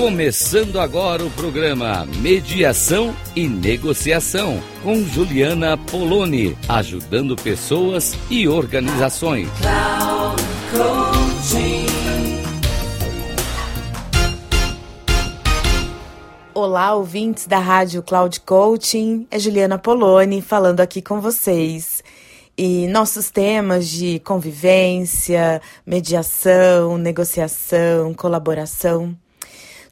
Começando agora o programa Mediação e Negociação com Juliana Poloni, ajudando pessoas e organizações. Olá, ouvintes da Rádio Cloud Coaching. É Juliana Poloni falando aqui com vocês. E nossos temas de convivência, mediação, negociação, colaboração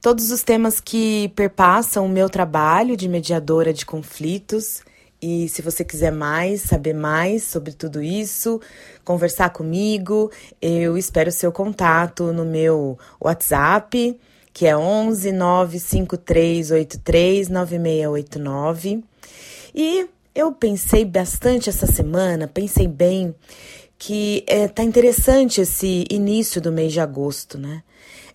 todos os temas que perpassam o meu trabalho de mediadora de conflitos. E se você quiser mais, saber mais sobre tudo isso, conversar comigo, eu espero seu contato no meu WhatsApp, que é 11 95383 9689. E eu pensei bastante essa semana, pensei bem que é, tá interessante esse início do mês de agosto, né?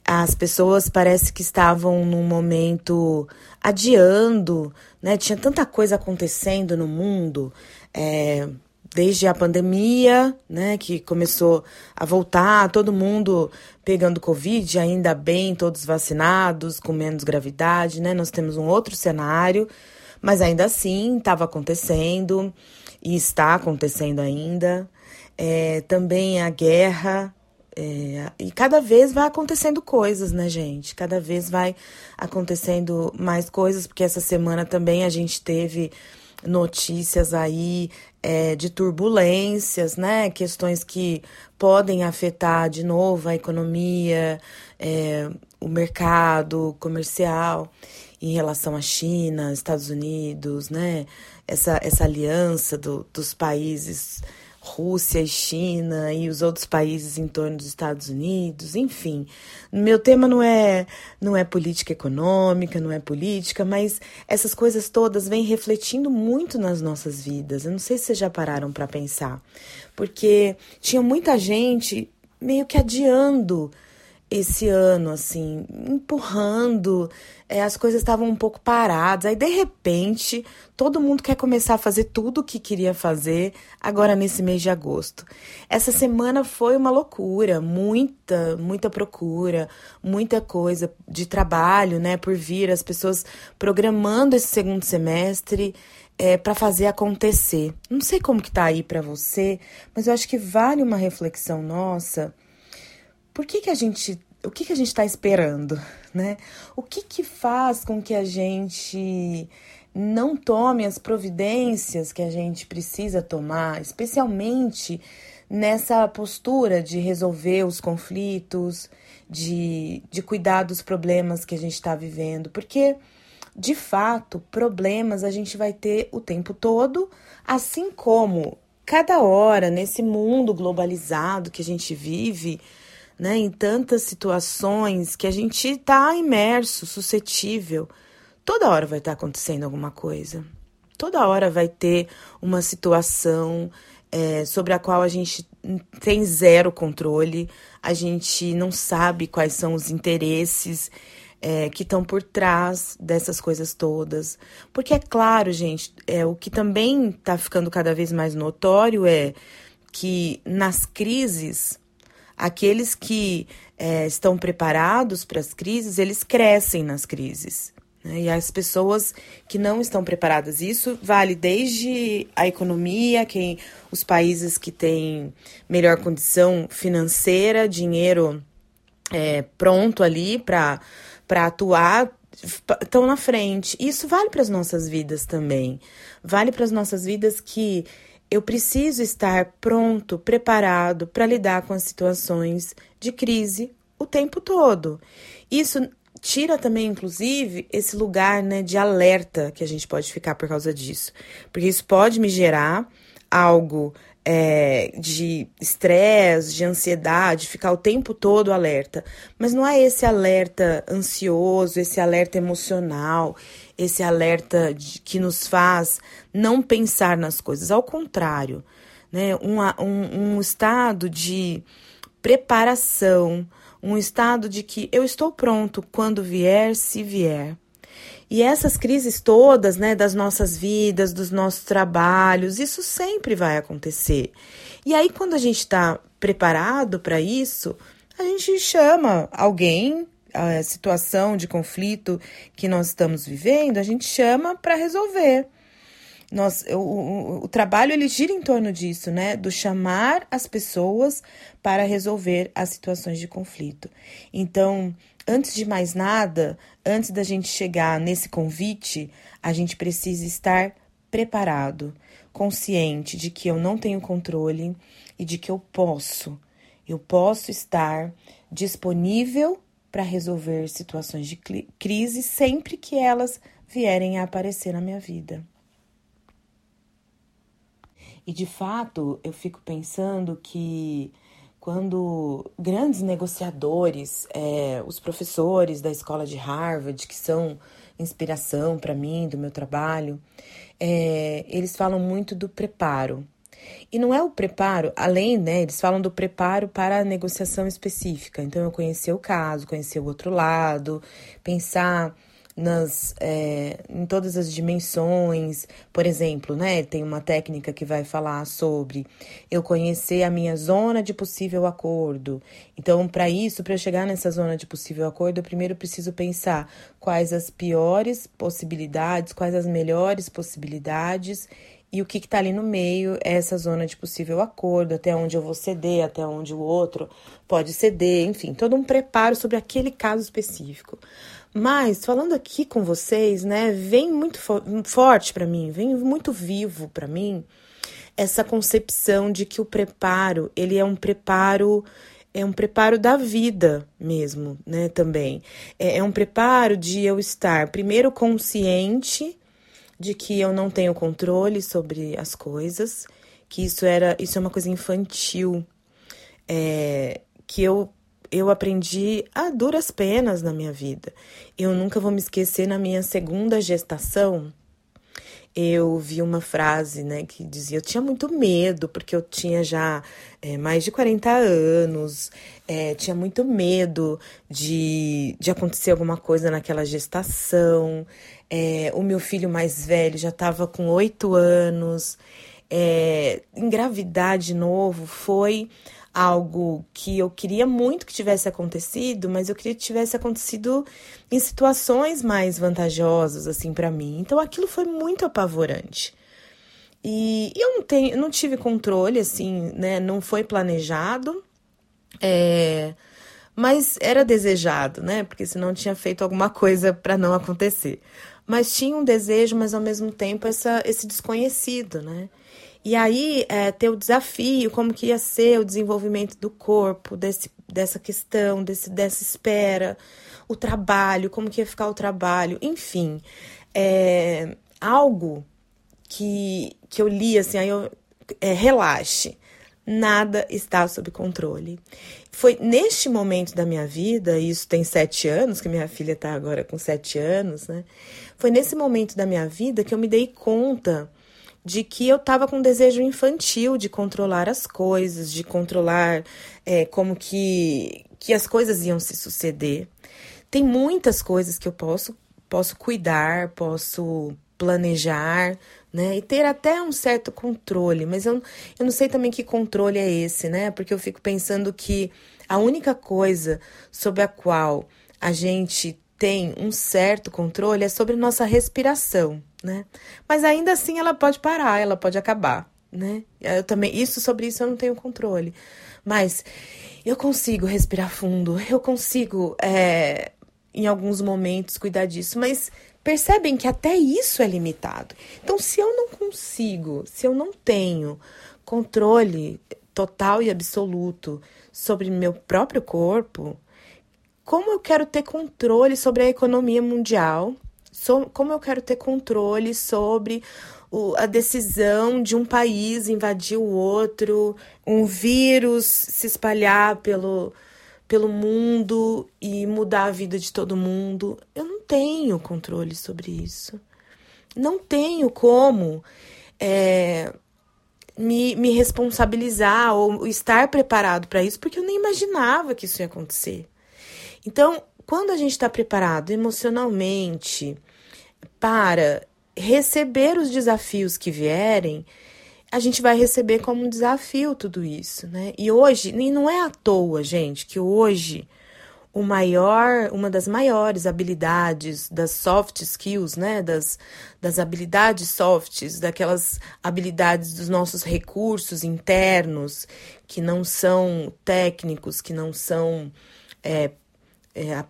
As pessoas parece que estavam num momento adiando, né? Tinha tanta coisa acontecendo no mundo, é, desde a pandemia, né? Que começou a voltar, todo mundo pegando Covid, ainda bem, todos vacinados, com menos gravidade, né? Nós temos um outro cenário, mas ainda assim estava acontecendo e está acontecendo ainda. É, também a guerra, é, e cada vez vai acontecendo coisas, né, gente? Cada vez vai acontecendo mais coisas, porque essa semana também a gente teve notícias aí é, de turbulências, né? Questões que podem afetar de novo a economia, é, o mercado comercial em relação à China, Estados Unidos, né? Essa, essa aliança do, dos países Rússia e China e os outros países em torno dos Estados Unidos, enfim. Meu tema não é não é política econômica, não é política, mas essas coisas todas vêm refletindo muito nas nossas vidas. Eu não sei se vocês já pararam para pensar, porque tinha muita gente meio que adiando esse ano, assim, empurrando, é, as coisas estavam um pouco paradas. Aí, de repente, todo mundo quer começar a fazer tudo o que queria fazer agora nesse mês de agosto. Essa semana foi uma loucura, muita, muita procura, muita coisa de trabalho, né, por vir, as pessoas programando esse segundo semestre. É, para fazer acontecer. Não sei como que tá aí para você, mas eu acho que vale uma reflexão nossa por que, que a gente. O que, que a gente está esperando, né? O que, que faz com que a gente não tome as providências que a gente precisa tomar, especialmente nessa postura de resolver os conflitos, de, de cuidar dos problemas que a gente está vivendo, porque de fato, problemas a gente vai ter o tempo todo, assim como cada hora nesse mundo globalizado que a gente vive, né, em tantas situações que a gente está imerso, suscetível. Toda hora vai estar tá acontecendo alguma coisa. Toda hora vai ter uma situação é, sobre a qual a gente tem zero controle, a gente não sabe quais são os interesses é, que estão por trás dessas coisas todas. Porque é claro, gente, é, o que também está ficando cada vez mais notório é que nas crises Aqueles que é, estão preparados para as crises, eles crescem nas crises. Né? E as pessoas que não estão preparadas, isso vale desde a economia, quem os países que têm melhor condição financeira, dinheiro é, pronto ali para atuar, estão na frente. Isso vale para as nossas vidas também. Vale para as nossas vidas que eu preciso estar pronto, preparado para lidar com as situações de crise o tempo todo. Isso tira também, inclusive, esse lugar né, de alerta que a gente pode ficar por causa disso. Porque isso pode me gerar algo é, de estresse, de ansiedade, ficar o tempo todo alerta. Mas não é esse alerta ansioso, esse alerta emocional, esse alerta de, que nos faz não pensar nas coisas. Ao contrário, né? um, um, um estado de preparação, um estado de que eu estou pronto quando vier, se vier. E essas crises todas, né, das nossas vidas, dos nossos trabalhos, isso sempre vai acontecer. E aí, quando a gente está preparado para isso, a gente chama alguém a situação de conflito que nós estamos vivendo, a gente chama para resolver. Nós, o, o, o, trabalho ele gira em torno disso, né? Do chamar as pessoas para resolver as situações de conflito. Então, antes de mais nada, antes da gente chegar nesse convite, a gente precisa estar preparado, consciente de que eu não tenho controle e de que eu posso, eu posso estar disponível para resolver situações de crise sempre que elas vierem a aparecer na minha vida. E de fato, eu fico pensando que quando grandes negociadores, é, os professores da escola de Harvard, que são inspiração para mim, do meu trabalho, é, eles falam muito do preparo. E não é o preparo, além, né? Eles falam do preparo para a negociação específica. Então, eu conhecer o caso, conhecer o outro lado, pensar nas é, em todas as dimensões. Por exemplo, né, tem uma técnica que vai falar sobre eu conhecer a minha zona de possível acordo. Então, para isso, para eu chegar nessa zona de possível acordo, eu primeiro preciso pensar quais as piores possibilidades, quais as melhores possibilidades e o que está ali no meio é essa zona de possível acordo, até onde eu vou ceder, até onde o outro pode ceder, enfim, todo um preparo sobre aquele caso específico. Mas falando aqui com vocês, né, vem muito fo forte para mim, vem muito vivo para mim essa concepção de que o preparo, ele é um preparo é um preparo da vida mesmo, né, também. É, é um preparo de eu estar primeiro consciente de que eu não tenho controle sobre as coisas, que isso era isso é uma coisa infantil, é, que eu eu aprendi a duras penas na minha vida. Eu nunca vou me esquecer na minha segunda gestação. Eu vi uma frase, né, que dizia: eu tinha muito medo, porque eu tinha já é, mais de 40 anos, é, tinha muito medo de, de acontecer alguma coisa naquela gestação. É, o meu filho mais velho já estava com oito anos. É, engravidar de novo foi algo que eu queria muito que tivesse acontecido, mas eu queria que tivesse acontecido em situações mais vantajosas assim para mim. Então aquilo foi muito apavorante. E eu não tenho, não tive controle assim, né? Não foi planejado. É, mas era desejado, né? Porque senão tinha feito alguma coisa para não acontecer. Mas tinha um desejo, mas ao mesmo tempo essa, esse desconhecido, né? E aí, é, ter o desafio, como que ia ser o desenvolvimento do corpo, desse, dessa questão, desse, dessa espera, o trabalho, como que ia ficar o trabalho, enfim. É, algo que, que eu li, assim, aí eu, é, relaxe, nada está sob controle. Foi neste momento da minha vida, isso tem sete anos, que minha filha está agora com sete anos, né? Foi nesse momento da minha vida que eu me dei conta de que eu estava com um desejo infantil de controlar as coisas, de controlar é, como que, que as coisas iam se suceder. Tem muitas coisas que eu posso, posso cuidar, posso planejar, né? E ter até um certo controle, mas eu, eu não sei também que controle é esse, né? Porque eu fico pensando que a única coisa sobre a qual a gente tem um certo controle é sobre nossa respiração né? Mas ainda assim ela pode parar, ela pode acabar, né? Eu também, isso sobre isso eu não tenho controle. Mas eu consigo respirar fundo, eu consigo, é, em alguns momentos, cuidar disso, mas percebem que até isso é limitado. Então, se eu não consigo, se eu não tenho controle total e absoluto sobre meu próprio corpo, como eu quero ter controle sobre a economia mundial, so, como eu quero ter controle sobre o, a decisão de um país invadir o outro, um vírus se espalhar pelo, pelo mundo e mudar a vida de todo mundo. Eu não tenho controle sobre isso. Não tenho como é, me, me responsabilizar ou estar preparado para isso, porque eu nem imaginava que isso ia acontecer. Então, quando a gente está preparado emocionalmente para receber os desafios que vierem, a gente vai receber como um desafio tudo isso, né? E hoje, e não é à toa, gente, que hoje o maior, uma das maiores habilidades das soft skills, né, das, das habilidades softs, daquelas habilidades dos nossos recursos internos, que não são técnicos, que não são é, é,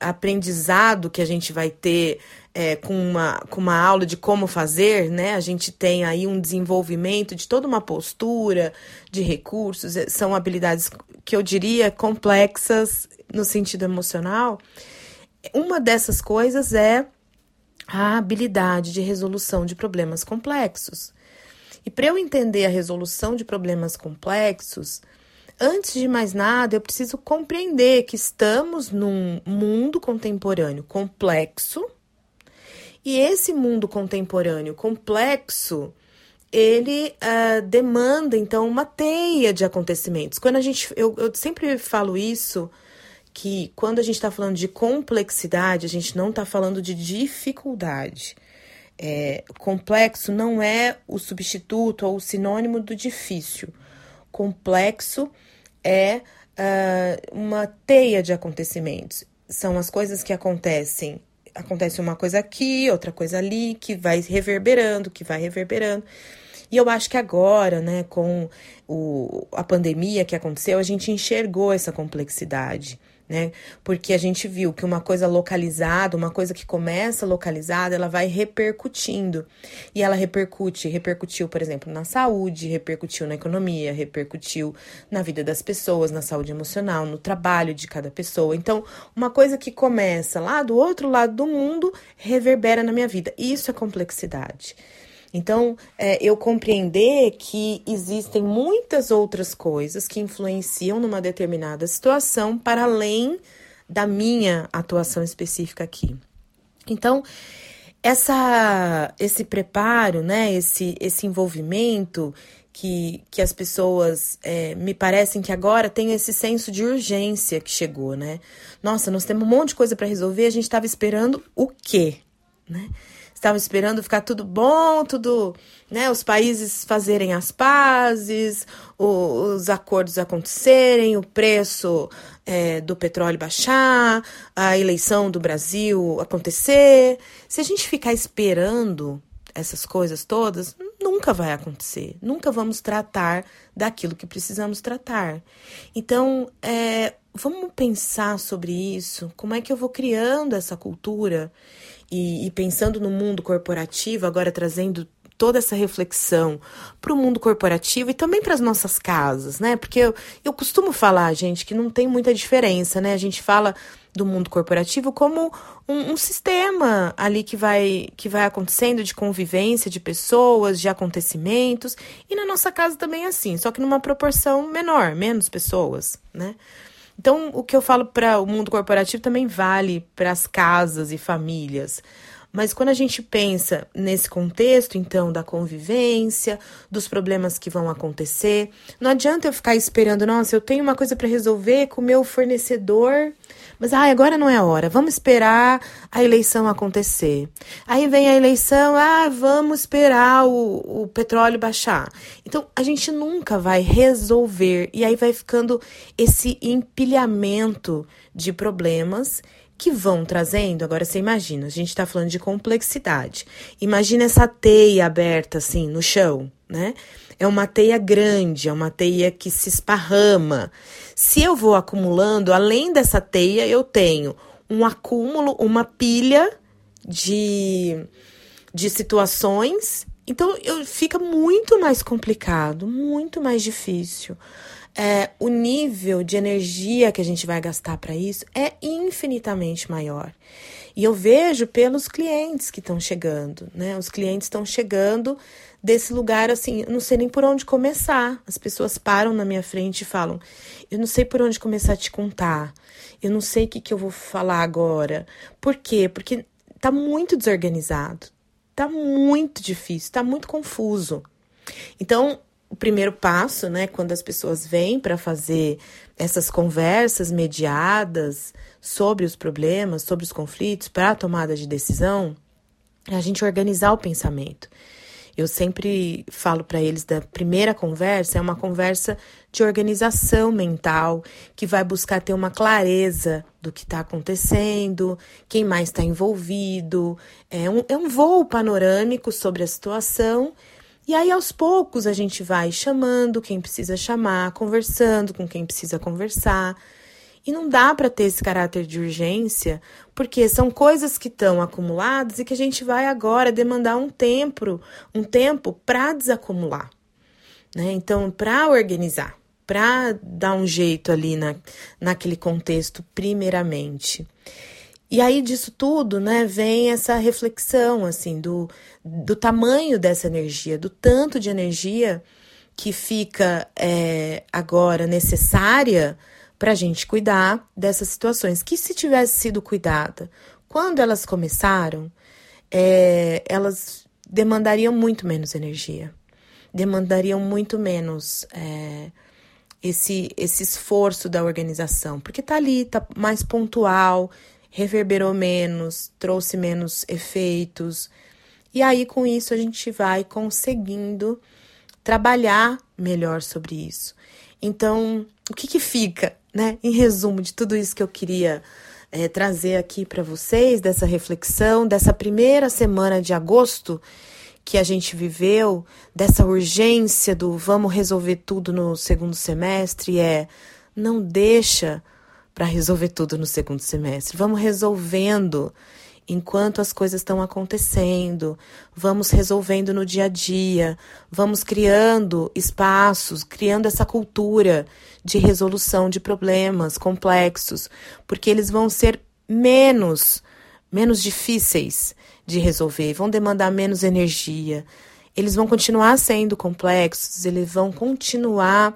aprendizado que a gente vai ter é, com, uma, com uma aula de como fazer, né? A gente tem aí um desenvolvimento de toda uma postura, de recursos, é, são habilidades que eu diria complexas no sentido emocional, uma dessas coisas é a habilidade de resolução de problemas complexos. E para eu entender a resolução de problemas complexos, antes de mais nada, eu preciso compreender que estamos num mundo contemporâneo complexo. E esse mundo contemporâneo complexo, ele uh, demanda então uma teia de acontecimentos. Quando a gente, eu, eu sempre falo isso que quando a gente está falando de complexidade, a gente não está falando de dificuldade. É, complexo não é o substituto ou o sinônimo do difícil. Complexo é uh, uma teia de acontecimentos. São as coisas que acontecem. Acontece uma coisa aqui, outra coisa ali, que vai reverberando, que vai reverberando. E eu acho que agora, né, com o, a pandemia que aconteceu, a gente enxergou essa complexidade né? Porque a gente viu que uma coisa localizada, uma coisa que começa localizada, ela vai repercutindo. E ela repercute, repercutiu, por exemplo, na saúde, repercutiu na economia, repercutiu na vida das pessoas, na saúde emocional, no trabalho de cada pessoa. Então, uma coisa que começa lá do outro lado do mundo reverbera na minha vida. Isso é complexidade. Então, é, eu compreender que existem muitas outras coisas que influenciam numa determinada situação para além da minha atuação específica aqui. Então, essa, esse preparo, né, esse, esse envolvimento que, que as pessoas é, me parecem que agora tem esse senso de urgência que chegou, né? Nossa, nós temos um monte de coisa para resolver, a gente estava esperando o quê, né? Estavam esperando ficar tudo bom, tudo, né, os países fazerem as pazes, os acordos acontecerem, o preço é, do petróleo baixar, a eleição do Brasil acontecer. Se a gente ficar esperando essas coisas todas, nunca vai acontecer. Nunca vamos tratar daquilo que precisamos tratar. Então, é, vamos pensar sobre isso. Como é que eu vou criando essa cultura? E, e pensando no mundo corporativo, agora trazendo toda essa reflexão para o mundo corporativo e também para as nossas casas, né? Porque eu, eu costumo falar, gente, que não tem muita diferença, né? A gente fala do mundo corporativo como um, um, sistema ali que vai, que vai acontecendo de convivência de pessoas, de acontecimentos, e na nossa casa também é assim, só que numa proporção menor, menos pessoas, né? Então, o que eu falo para o mundo corporativo também vale para as casas e famílias. Mas quando a gente pensa nesse contexto, então, da convivência, dos problemas que vão acontecer, não adianta eu ficar esperando, nossa, eu tenho uma coisa para resolver com o meu fornecedor, mas ah, agora não é a hora, vamos esperar a eleição acontecer. Aí vem a eleição, ah, vamos esperar o, o petróleo baixar. Então, a gente nunca vai resolver, e aí vai ficando esse empilhamento de problemas que vão trazendo. Agora você imagina, a gente está falando de complexidade. Imagina essa teia aberta assim no chão, né? É uma teia grande, é uma teia que se esparrama. Se eu vou acumulando, além dessa teia, eu tenho um acúmulo, uma pilha de, de situações. Então, eu, fica muito mais complicado, muito mais difícil é, o nível de energia que a gente vai gastar para isso é infinitamente maior. E eu vejo pelos clientes que estão chegando, né? Os clientes estão chegando desse lugar assim, eu não sei nem por onde começar. As pessoas param na minha frente e falam: Eu não sei por onde começar a te contar. Eu não sei o que, que eu vou falar agora. Por quê? Porque tá muito desorganizado. Tá muito difícil, tá muito confuso. Então, o primeiro passo, né, quando as pessoas vêm para fazer essas conversas mediadas sobre os problemas, sobre os conflitos, para a tomada de decisão, é a gente organizar o pensamento. Eu sempre falo para eles da primeira conversa é uma conversa de organização mental que vai buscar ter uma clareza do que está acontecendo, quem mais está envolvido. É um, é um voo panorâmico sobre a situação. E aí, aos poucos, a gente vai chamando quem precisa chamar, conversando com quem precisa conversar. E não dá para ter esse caráter de urgência, porque são coisas que estão acumuladas e que a gente vai agora demandar um tempo, um tempo para desacumular. Né? Então, para organizar, para dar um jeito ali na, naquele contexto, primeiramente. E aí disso tudo, né, vem essa reflexão assim do, do tamanho dessa energia, do tanto de energia que fica é, agora necessária para a gente cuidar dessas situações. Que se tivesse sido cuidada quando elas começaram, é, elas demandariam muito menos energia, demandariam muito menos é, esse, esse esforço da organização, porque tá ali, tá mais pontual, reverberou menos, trouxe menos efeitos. E aí, com isso, a gente vai conseguindo trabalhar melhor sobre isso. Então, o que, que fica né? Em resumo de tudo isso que eu queria é, trazer aqui para vocês, dessa reflexão, dessa primeira semana de agosto que a gente viveu, dessa urgência do vamos resolver tudo no segundo semestre, é não deixa para resolver tudo no segundo semestre. Vamos resolvendo enquanto as coisas estão acontecendo, vamos resolvendo no dia a dia, vamos criando espaços, criando essa cultura de resolução de problemas complexos, porque eles vão ser menos menos difíceis de resolver, vão demandar menos energia. Eles vão continuar sendo complexos, eles vão continuar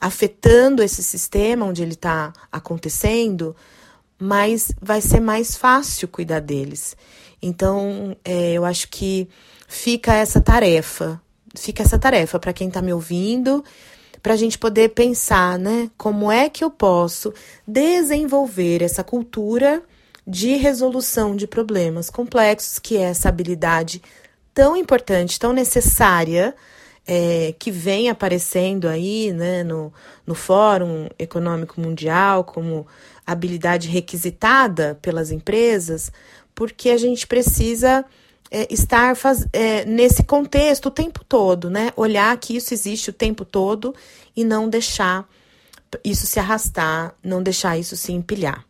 afetando esse sistema onde ele está acontecendo, mas vai ser mais fácil cuidar deles. Então, é, eu acho que fica essa tarefa, fica essa tarefa para quem está me ouvindo, para a gente poder pensar, né? Como é que eu posso desenvolver essa cultura de resolução de problemas complexos, que é essa habilidade tão importante, tão necessária, é, que vem aparecendo aí né, no, no Fórum Econômico Mundial como habilidade requisitada pelas empresas, porque a gente precisa é, estar faz, é, nesse contexto o tempo todo, né? Olhar que isso existe o tempo todo e não deixar isso se arrastar, não deixar isso se empilhar.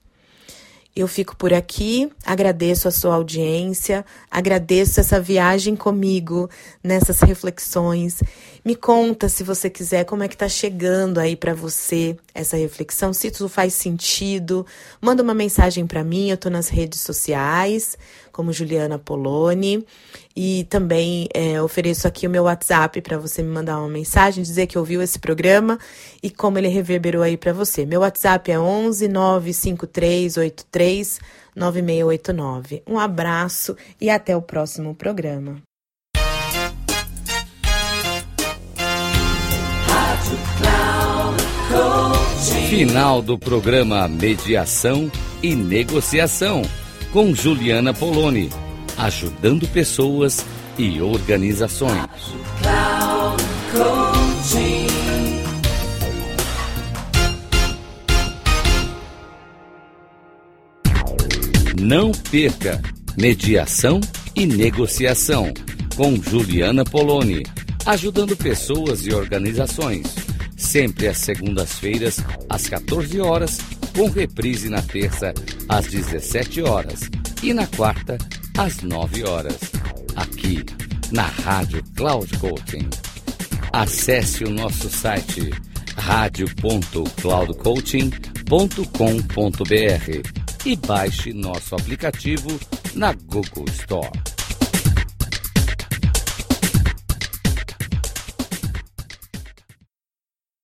Eu fico por aqui, agradeço a sua audiência, agradeço essa viagem comigo nessas reflexões. Me conta, se você quiser, como é que tá chegando aí para você essa reflexão, se isso faz sentido. Manda uma mensagem para mim, eu tô nas redes sociais, como Juliana Poloni. E também é, ofereço aqui o meu WhatsApp para você me mandar uma mensagem, dizer que ouviu esse programa e como ele reverberou aí para você. Meu WhatsApp é 11 95383 9689. Um abraço e até o próximo programa. Final do programa Mediação e Negociação com Juliana Poloni, ajudando pessoas e organizações. Não perca Mediação e Negociação com Juliana Poloni, ajudando pessoas e organizações. Sempre às segundas-feiras, às 14 horas com reprise na terça às 17 horas e na quarta às 9 horas, aqui na Rádio Cloud Coaching. Acesse o nosso site radio.cloudcoaching.com.br e baixe nosso aplicativo na Google Store.